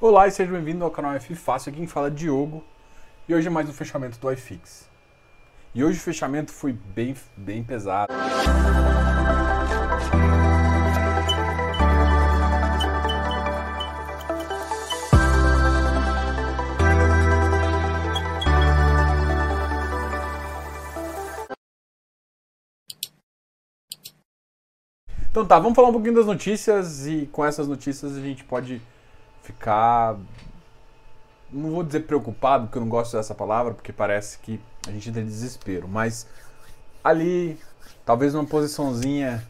Olá e seja bem-vindo ao canal F Fácil, aqui quem fala é Diogo e hoje é mais um fechamento do iFix. E hoje o fechamento foi bem, bem pesado. Então tá, vamos falar um pouquinho das notícias e com essas notícias a gente pode ficar. Não vou dizer preocupado, porque eu não gosto dessa palavra, porque parece que a gente entra em desespero, mas ali, talvez numa posiçãozinha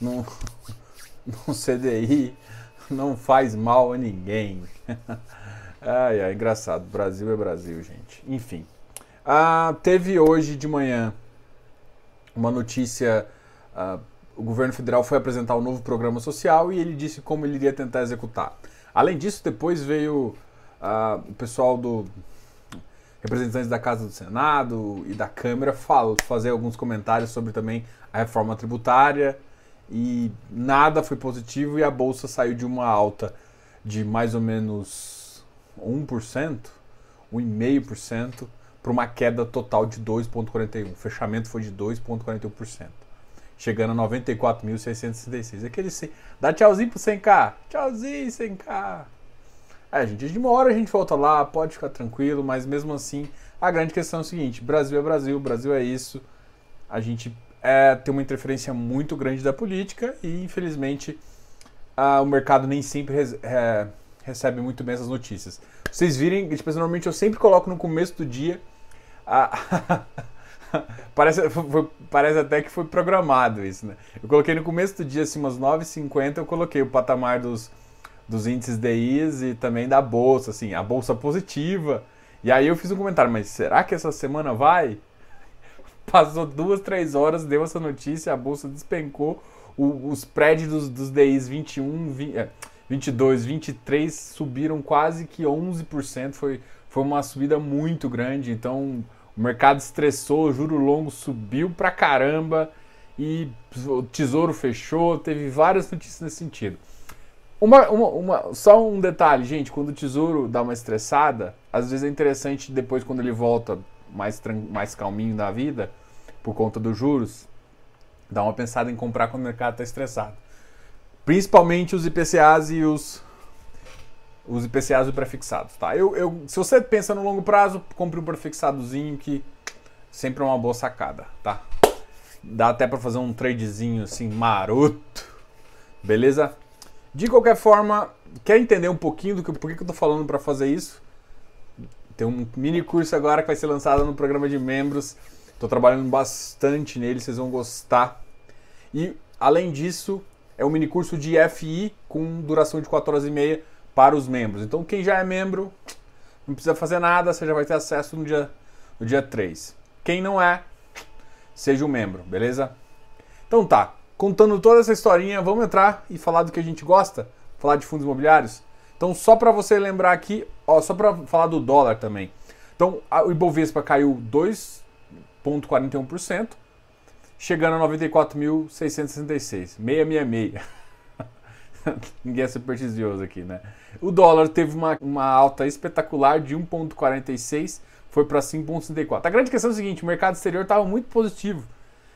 no, no CDI, não faz mal a ninguém. ai, ai, engraçado. Brasil é Brasil, gente. Enfim. Ah, teve hoje de manhã uma notícia. Ah, o governo federal foi apresentar um novo programa social e ele disse como ele iria tentar executar. Além disso, depois veio uh, o pessoal do representantes da Casa do Senado e da Câmara fala, fazer alguns comentários sobre também a reforma tributária e nada foi positivo e a bolsa saiu de uma alta de mais ou menos 1%, 1,5% para uma queda total de 2,41%. O fechamento foi de 2,41% chegando a 94.666. Aquele dá tchauzinho pro 100k. Tchauzinho, 100k. É, gente, de uma hora a gente volta lá, pode ficar tranquilo, mas mesmo assim, a grande questão é o seguinte: Brasil é Brasil, Brasil é isso. A gente é, tem uma interferência muito grande da política e, infelizmente, o mercado nem sempre res, é, recebe muito bem essas notícias. Vocês virem, tipo, normalmente eu sempre coloco no começo do dia a, parece, foi, parece até que foi programado isso, né? Eu coloquei no começo do dia, assim, umas 9h50, eu coloquei o patamar dos, dos índices DIs e também da bolsa, assim, a bolsa positiva. E aí eu fiz um comentário, mas será que essa semana vai? Passou duas, três horas, deu essa notícia, a bolsa despencou, o, os prédios dos, dos DIs 21, 20, 22, 23 subiram quase que 11%, foi, foi uma subida muito grande, então o mercado estressou, o juro longo subiu pra caramba e o tesouro fechou. Teve várias notícias nesse sentido. Uma, uma, uma, só um detalhe, gente: quando o tesouro dá uma estressada, às vezes é interessante depois, quando ele volta mais, mais calminho na vida, por conta dos juros, dar uma pensada em comprar quando o mercado está estressado. Principalmente os IPCAs e os os IPCAs e prefixados, tá? Eu, eu, se você pensa no longo prazo, compre um prefixadozinho que sempre é uma boa sacada, tá? Dá até para fazer um tradezinho assim maroto, beleza? De qualquer forma, quer entender um pouquinho do que por que eu tô falando para fazer isso? Tem um mini curso agora que vai ser lançado no programa de membros. Tô trabalhando bastante nele, vocês vão gostar. E além disso, é um mini curso de FI com duração de 4 horas e meia para os membros. Então, quem já é membro, não precisa fazer nada, você já vai ter acesso no dia, no dia 3. Quem não é, seja um membro, beleza? Então tá, contando toda essa historinha, vamos entrar e falar do que a gente gosta, falar de fundos imobiliários. Então, só para você lembrar aqui, ó, só para falar do dólar também. Então, a, o Ibovespa caiu 2,41%, chegando a 94.666, 666. Ninguém é supersticioso aqui, né? O dólar teve uma, uma alta espetacular de 1,46, foi para 5,64. A grande questão é o seguinte: o mercado exterior estava muito positivo.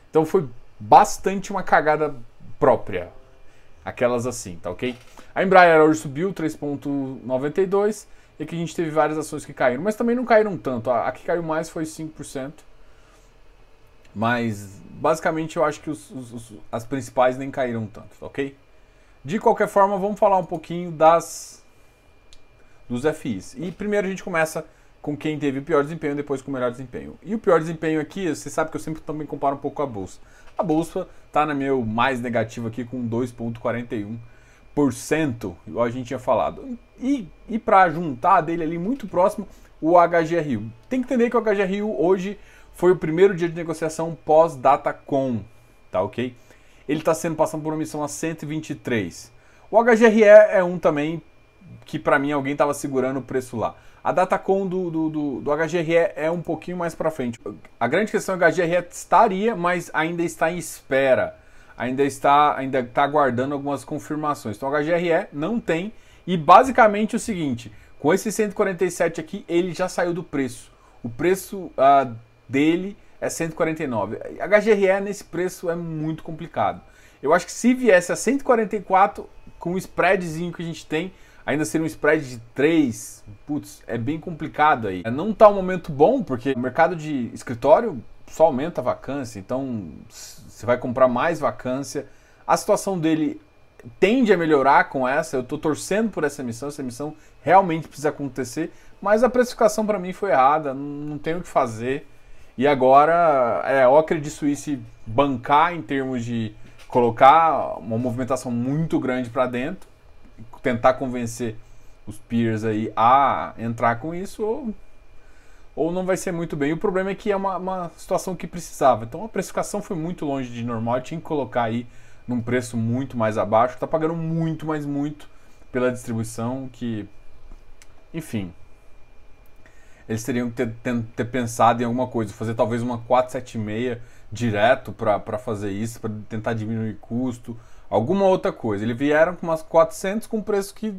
Então foi bastante uma cagada própria. Aquelas assim, tá ok? A Embraer hoje subiu 3,92 e aqui a gente teve várias ações que caíram, mas também não caíram tanto. A, a que caiu mais foi 5%. Mas basicamente eu acho que os, os, as principais nem caíram tanto, tá ok? De qualquer forma, vamos falar um pouquinho das dos FIs. E primeiro a gente começa com quem teve o pior desempenho, depois com o melhor desempenho. E o pior desempenho aqui, você sabe que eu sempre também comparo um pouco com a bolsa. A bolsa está na meu mais negativo aqui com 2,41%, igual a gente tinha falado. E, e para juntar dele ali muito próximo, o HGRU. Tem que entender que o HGRU hoje foi o primeiro dia de negociação pós-Datacom, tá ok? Ele está sendo passando por uma missão a 123. O HGRE é um também que para mim alguém estava segurando o preço lá. A Datacom do, do, do, do HGRE é um pouquinho mais para frente. A grande questão é que o HGRE estaria, mas ainda está em espera. Ainda está, ainda está aguardando algumas confirmações. Então o HGRE não tem E basicamente o seguinte, com esse 147 aqui, ele já saiu do preço. O preço uh, dele é 149. HGRE nesse preço é muito complicado. Eu acho que se viesse a 144 com o spreadzinho que a gente tem, ainda seria um spread de 3, putz, é bem complicado aí. Não tá um momento bom, porque o mercado de escritório só aumenta a vacância, então você vai comprar mais vacância. A situação dele tende a melhorar com essa, eu estou torcendo por essa missão, essa missão realmente precisa acontecer, mas a precificação para mim foi errada, não tem o que fazer. E agora é o Credit Suisse bancar em termos de colocar uma movimentação muito grande para dentro, tentar convencer os peers aí a entrar com isso ou, ou não vai ser muito bem. O problema é que é uma, uma situação que precisava. Então a precificação foi muito longe de normal, tinha que colocar aí num preço muito mais abaixo, está pagando muito, mas muito pela distribuição que, enfim, eles teriam que ter, ter, ter pensado em alguma coisa, fazer talvez uma 476 direto para fazer isso, para tentar diminuir custo, alguma outra coisa. Eles vieram com umas 400 com preço que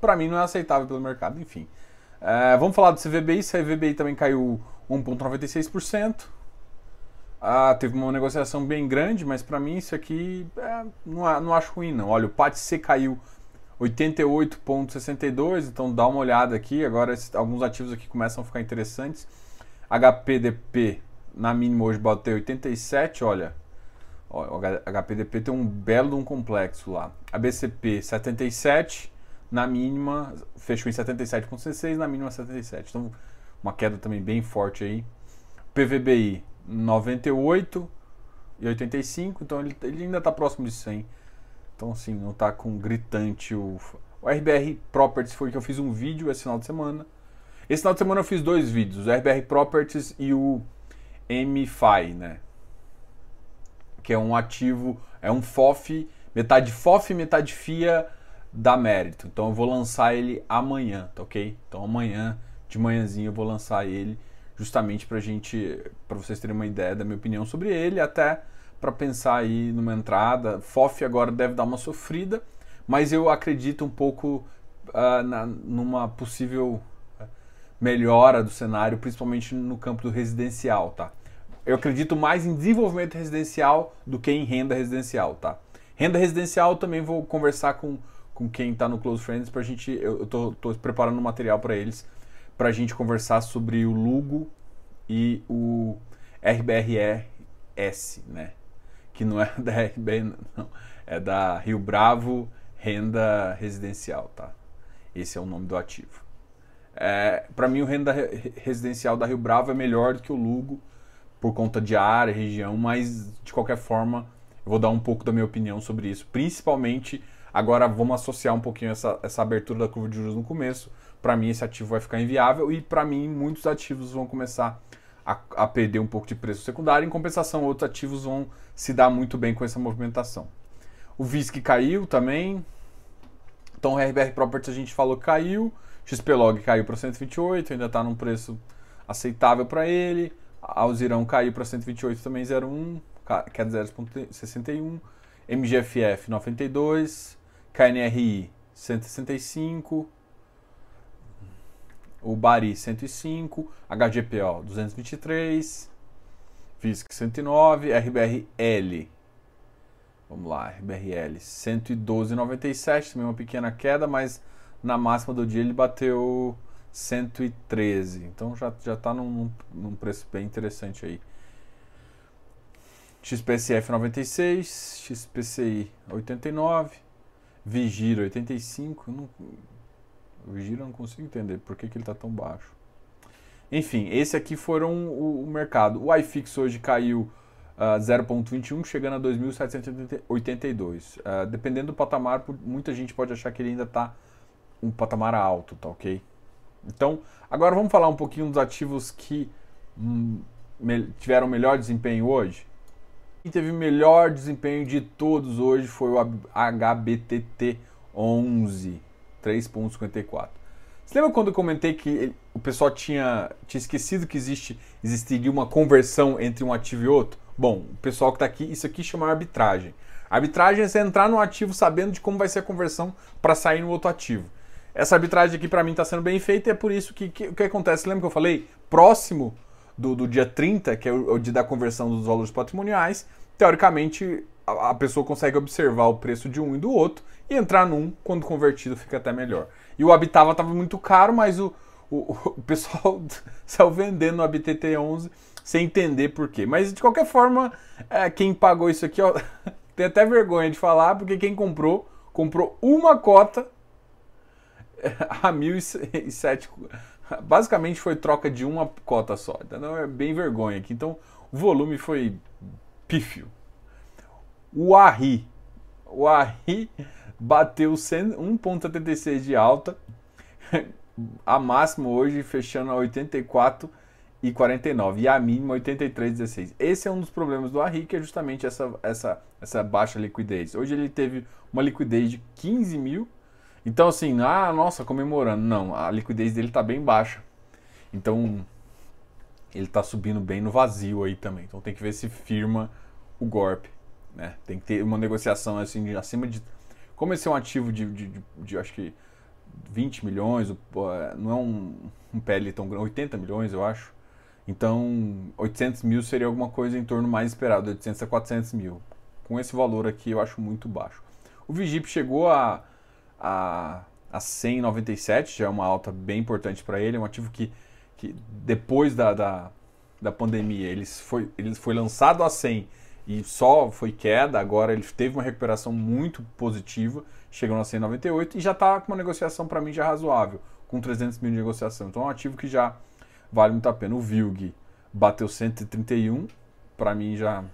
para mim não é aceitável pelo mercado, enfim. É, vamos falar do CVBI, CVBI também caiu 1,96%. Ah, teve uma negociação bem grande, mas para mim isso aqui é, não, não acho ruim não. Olha, o PATC caiu 88,62, então dá uma olhada aqui. Agora alguns ativos aqui começam a ficar interessantes. HPDP na mínima hoje bateu 87, olha. O HPDP tem um belo um complexo lá. A BCP 77, na mínima fechou em 77,16, na mínima 77. Então uma queda também bem forte aí. PVBI 98 e 85, então ele, ele ainda está próximo de 100. Então assim, não está com gritante o o RBR Properties foi que eu fiz um vídeo esse final de semana. Esse final de semana eu fiz dois vídeos, o RBR Properties e o MFI, né? Que é um ativo, é um FOF, metade FOF, metade FIA da Mérito. Então eu vou lançar ele amanhã, tá ok? Então amanhã de manhãzinho eu vou lançar ele justamente para gente, para vocês terem uma ideia da minha opinião sobre ele, até para pensar aí numa entrada. FOF agora deve dar uma sofrida, mas eu acredito um pouco uh, na, numa possível melhora do cenário, principalmente no campo do residencial, tá? Eu acredito mais em desenvolvimento residencial do que em renda residencial, tá? Renda residencial também vou conversar com, com quem está no Close Friends para a gente. Eu estou preparando material para eles para a gente conversar sobre o Lugo e o RBRS, né? Que não é da RBR, não. É da Rio Bravo Renda Residencial, tá? Esse é o nome do ativo. É, para mim, o renda residencial da Rio Bravo é melhor do que o Lugo, por conta de área, região, mas de qualquer forma, eu vou dar um pouco da minha opinião sobre isso. Principalmente, agora vamos associar um pouquinho essa, essa abertura da curva de juros no começo. Para mim, esse ativo vai ficar inviável e, para mim, muitos ativos vão começar a, a perder um pouco de preço secundário. Em compensação, outros ativos vão se dar muito bem com essa movimentação. O VISC caiu também. Então, RBR Properties a gente falou que caiu. XPlog caiu para 128, ainda está num preço aceitável para ele. Alzirão caiu para 128 também 0,1, queda 0,61. MGFF 92, KNRI 165, o Bari 105, HGPO 223, FISC 109, RBRL Vamos lá, RBRL 112,97, também uma pequena queda, mas na máxima do dia ele bateu 113. Então já já está num, num preço bem interessante aí. XPCF 96, XPCI 89, Vigira 85. Não, Vigira eu não consigo entender por que, que ele está tão baixo. Enfim, esse aqui foram o, o mercado. O iFix hoje caiu uh, ah, 0,21, chegando a 2.782. Uh, ah, dependendo do patamar, muita gente pode achar que ele ainda está um patamar alto, tá ok? Então, agora vamos falar um pouquinho dos ativos que hum, me, tiveram melhor desempenho hoje. Quem teve o melhor desempenho de todos hoje foi o HBTT 11, 3.54. Você lembra quando eu comentei que o pessoal tinha, tinha esquecido que existe, existiria uma conversão entre um ativo e outro? Bom, o pessoal que está aqui, isso aqui chama arbitragem. arbitragem é você entrar no ativo sabendo de como vai ser a conversão para sair no outro ativo. essa arbitragem aqui para mim está sendo bem feita e é por isso que, que o que acontece, lembra que eu falei? Próximo do, do dia 30, que é o, o dia da conversão dos valores patrimoniais, teoricamente a, pessoa consegue observar o preço de um e do outro e entrar num quando convertido fica até melhor. E o Habitava estava muito caro, mas o, o, o pessoal saiu vendendo o HBTT11 sem entender por quê. Mas de qualquer forma, é, quem pagou isso aqui, ó, tem até vergonha de falar, porque quem comprou, comprou uma cota a 1.007. Basicamente foi troca de uma cota só. Então é bem vergonha aqui. Então o volume foi pífio. O ARRI. O ARRI bateu 1,76 de alta. A máxima hoje fechando a 84 e 49 e a mínima 83,16. Esse é um dos problemas do ARRI, que é justamente essa, essa, essa baixa liquidez. Hoje ele teve uma liquidez de 15 mil. Então, assim, ah, nossa, comemorando. Não, a liquidez dele está bem baixa. Então, ele está subindo bem no vazio aí também. Então, tem que ver se firma o golpe. Né? Tem que ter uma negociação assim, acima de. Como esse é um ativo de, de, de, de acho que 20 milhões, não é um, um PL tão grande, 80 milhões, eu acho. Então, 800 mil seria alguma coisa em torno mais esperado, 800 a 400 mil. Com esse valor aqui, eu acho muito baixo. O Vigip chegou a, a, a 197, já é uma alta bem importante para ele. É um ativo que, que depois da, da, da pandemia, ele foi, ele foi lançado a 100 e só foi queda. Agora ele teve uma recuperação muito positiva, chegando a 198 e já está com uma negociação para mim já razoável, com 300 mil de negociação. Então é um ativo que já vale muito a pena. O Vilg bateu 131, para mim já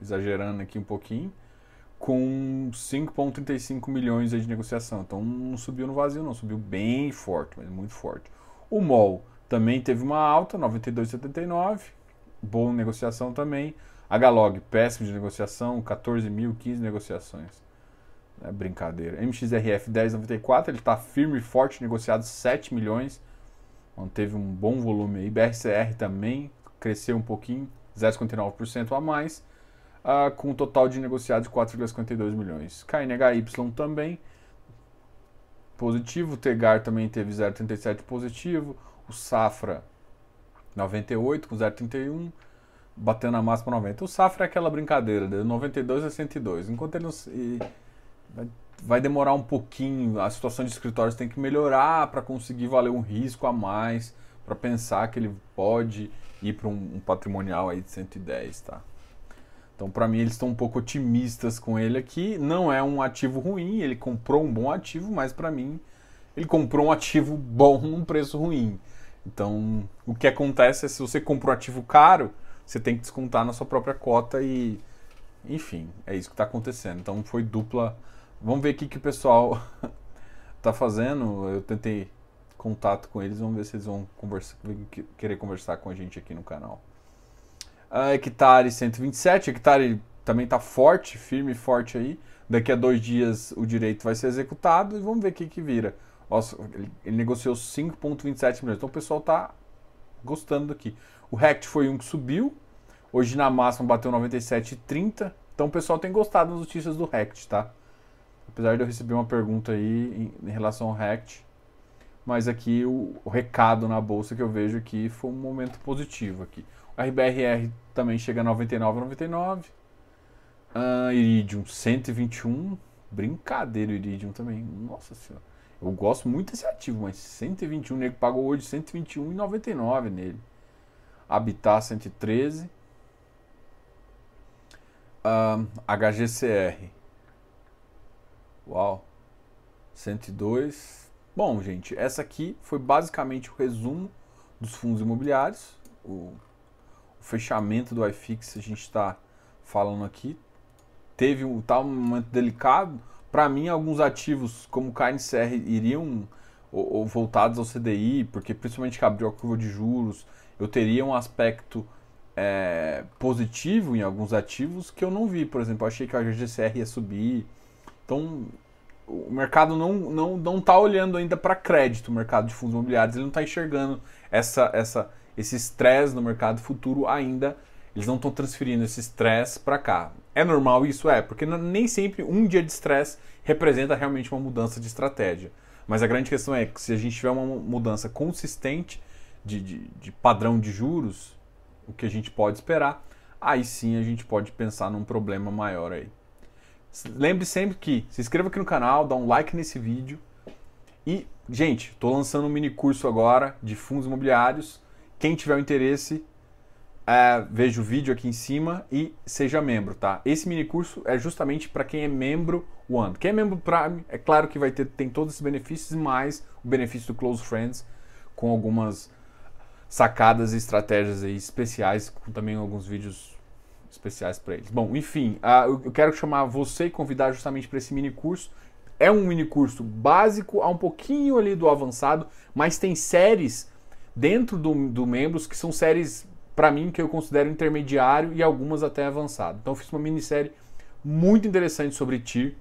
exagerando aqui um pouquinho, com 5,35 milhões de negociação. Então não subiu no vazio, não, subiu bem forte, mas muito forte. O MOL também teve uma alta, 92,79, boa negociação também. A Galog, péssimo de negociação, 14 mil, 15 negociações. É brincadeira. MXRF 10,94, ele está firme e forte, negociado 7 milhões manteve um bom volume aí. BRCR também cresceu um pouquinho, 0,59% a mais, uh, com um total de negociados de 4,52 milhões. KNHY também positivo, o Tegar também teve 0,37 positivo, o Safra 98 com 0,31, batendo a máxima 90. O Safra é aquela brincadeira, de 92 a 102, enquanto ele não, e, vai demorar um pouquinho, a situação de escritórios tem que melhorar para conseguir valer um risco a mais, para pensar que ele pode ir para um, um, patrimonial aí de 110, tá? Então, para mim, eles estão um pouco otimistas com ele aqui. Não é um ativo ruim, ele comprou um bom ativo, mas para mim, ele comprou um ativo bom num preço ruim. Então, o que acontece é se você compra um ativo caro, você tem que descontar na sua própria cota e, enfim, é isso que está acontecendo. Então, foi dupla Vamos ver o que, que o pessoal tá fazendo. Eu tentei contato com eles, vamos ver se eles vão conversar, querer conversar com a gente aqui no canal. A hectare 127, hectare também tá forte, firme e forte aí. Daqui a dois dias o direito vai ser executado e vamos ver o que, que vira. Nossa, ele, ele negociou 5,27 milhões. Então o pessoal tá gostando daqui. O Rect foi um que subiu. Hoje na máxima bateu 97,30. Então o pessoal tem gostado das notícias do Rect, tá? Apesar de eu receber uma pergunta aí em, em relação ao RECT, mas aqui o, o, recado na bolsa que eu vejo aqui foi um momento positivo aqui. O RBRR também chega a 99,99. Uh, Iridium 121. Brincadeira o Iridium também. Nossa senhora. Eu gosto muito desse ativo, mas 121, nego pagou hoje 121,99 nele. Habitat 113. Uh, HGCR Uau. 102. Bom, gente, essa aqui foi basicamente o resumo dos fundos imobiliários. O, o fechamento do iFix a gente está falando aqui. Teve um tal momento delicado. Para mim, alguns ativos como KNCR iriam ou, ou, voltados ao CDI, porque principalmente que abriu a curva de juros, eu teria um aspecto é, positivo em alguns ativos que eu não vi. Por exemplo, achei que a GGCR ia subir então, o mercado não não não está olhando ainda para crédito, o mercado de fundos imobiliários, ele não está enxergando essa essa esse estresse no mercado futuro ainda. Eles não estão transferindo esse estresse para cá. É normal isso? É, porque nem sempre um dia de estresse representa realmente uma mudança de estratégia. Mas a grande questão é que se a gente tiver uma mudança consistente de, de, de padrão de juros, o que a gente pode esperar, aí sim a gente pode pensar num problema maior aí. Lembre sempre que se inscreva aqui no canal, dá um like nesse vídeo e, gente, estou lançando um mini curso agora de fundos imobiliários. Quem tiver o interesse, é, veja o vídeo aqui em cima e seja membro, tá? Esse mini curso é justamente para quem é membro One. Quem é membro Prime, é claro que vai ter tem todos esses benefícios, mais o benefício do Close Friends, com algumas sacadas e estratégias aí especiais, com também alguns vídeos especiais para eles. Bom, enfim, uh, eu quero chamar você e convidar justamente para esse mini curso. É um mini curso básico, há um pouquinho ali do avançado, mas tem séries dentro do, do membros que são séries para mim que eu considero intermediário e algumas até avançado. Então eu fiz uma minissérie muito interessante sobre TIR.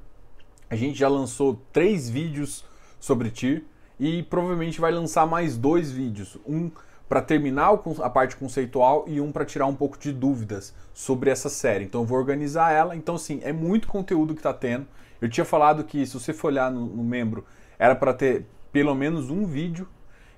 A gente já lançou três vídeos sobre TIR e provavelmente vai lançar mais dois vídeos. Um para terminar a parte conceitual e um para tirar um pouco de dúvidas sobre essa série. Então eu vou organizar ela. Então, assim, é muito conteúdo que está tendo. Eu tinha falado que, se você for olhar no, no membro, era para ter pelo menos um vídeo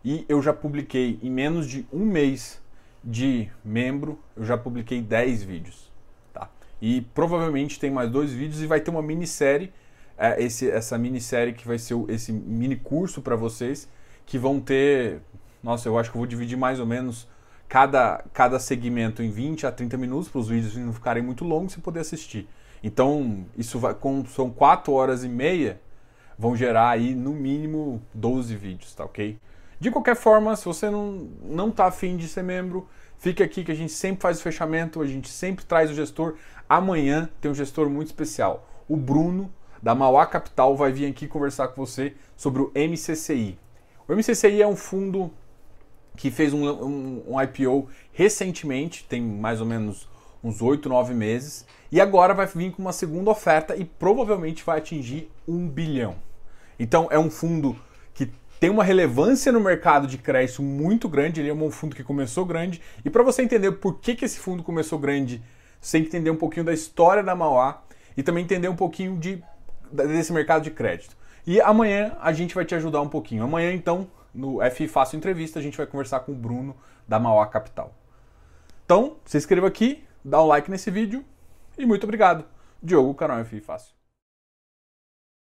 e eu já publiquei em menos de um mês de membro, eu já publiquei 10 vídeos. Tá? E provavelmente tem mais dois vídeos e vai ter uma minissérie, é, esse, essa minissérie que vai ser esse mini curso para vocês, que vão ter. Nossa, eu acho que eu vou dividir mais ou menos cada, cada segmento em 20 a 30 minutos, para os vídeos não ficarem muito longos e poder assistir. Então, isso vai, com, são 4 horas e meia, vão gerar aí no mínimo 12 vídeos, tá ok? De qualquer forma, se você não, não tá afim de ser membro, fique aqui que a gente sempre faz o fechamento, a gente sempre traz o gestor. Amanhã tem um gestor muito especial. O Bruno, da Mauá Capital, vai vir aqui conversar com você sobre o MCCI. O MCCI é um fundo que fez um, um, um IPO recentemente, tem mais ou menos uns 8, 9 meses, e agora vai vir com uma segunda oferta e provavelmente vai atingir um bilhão. Então é um fundo que tem uma relevância no mercado de crédito muito grande. Ele é um fundo que começou grande. E para você entender por que, que esse fundo começou grande, você tem que entender um pouquinho da história da Mauá e também entender um pouquinho de, desse mercado de crédito. E amanhã a gente vai te ajudar um pouquinho. Amanhã, então, no F Fácil Entrevista, a gente vai conversar com o Bruno da Mauá Capital. Então, se inscreva aqui, dá um like nesse vídeo e muito obrigado. Diogo, canal F Fácil.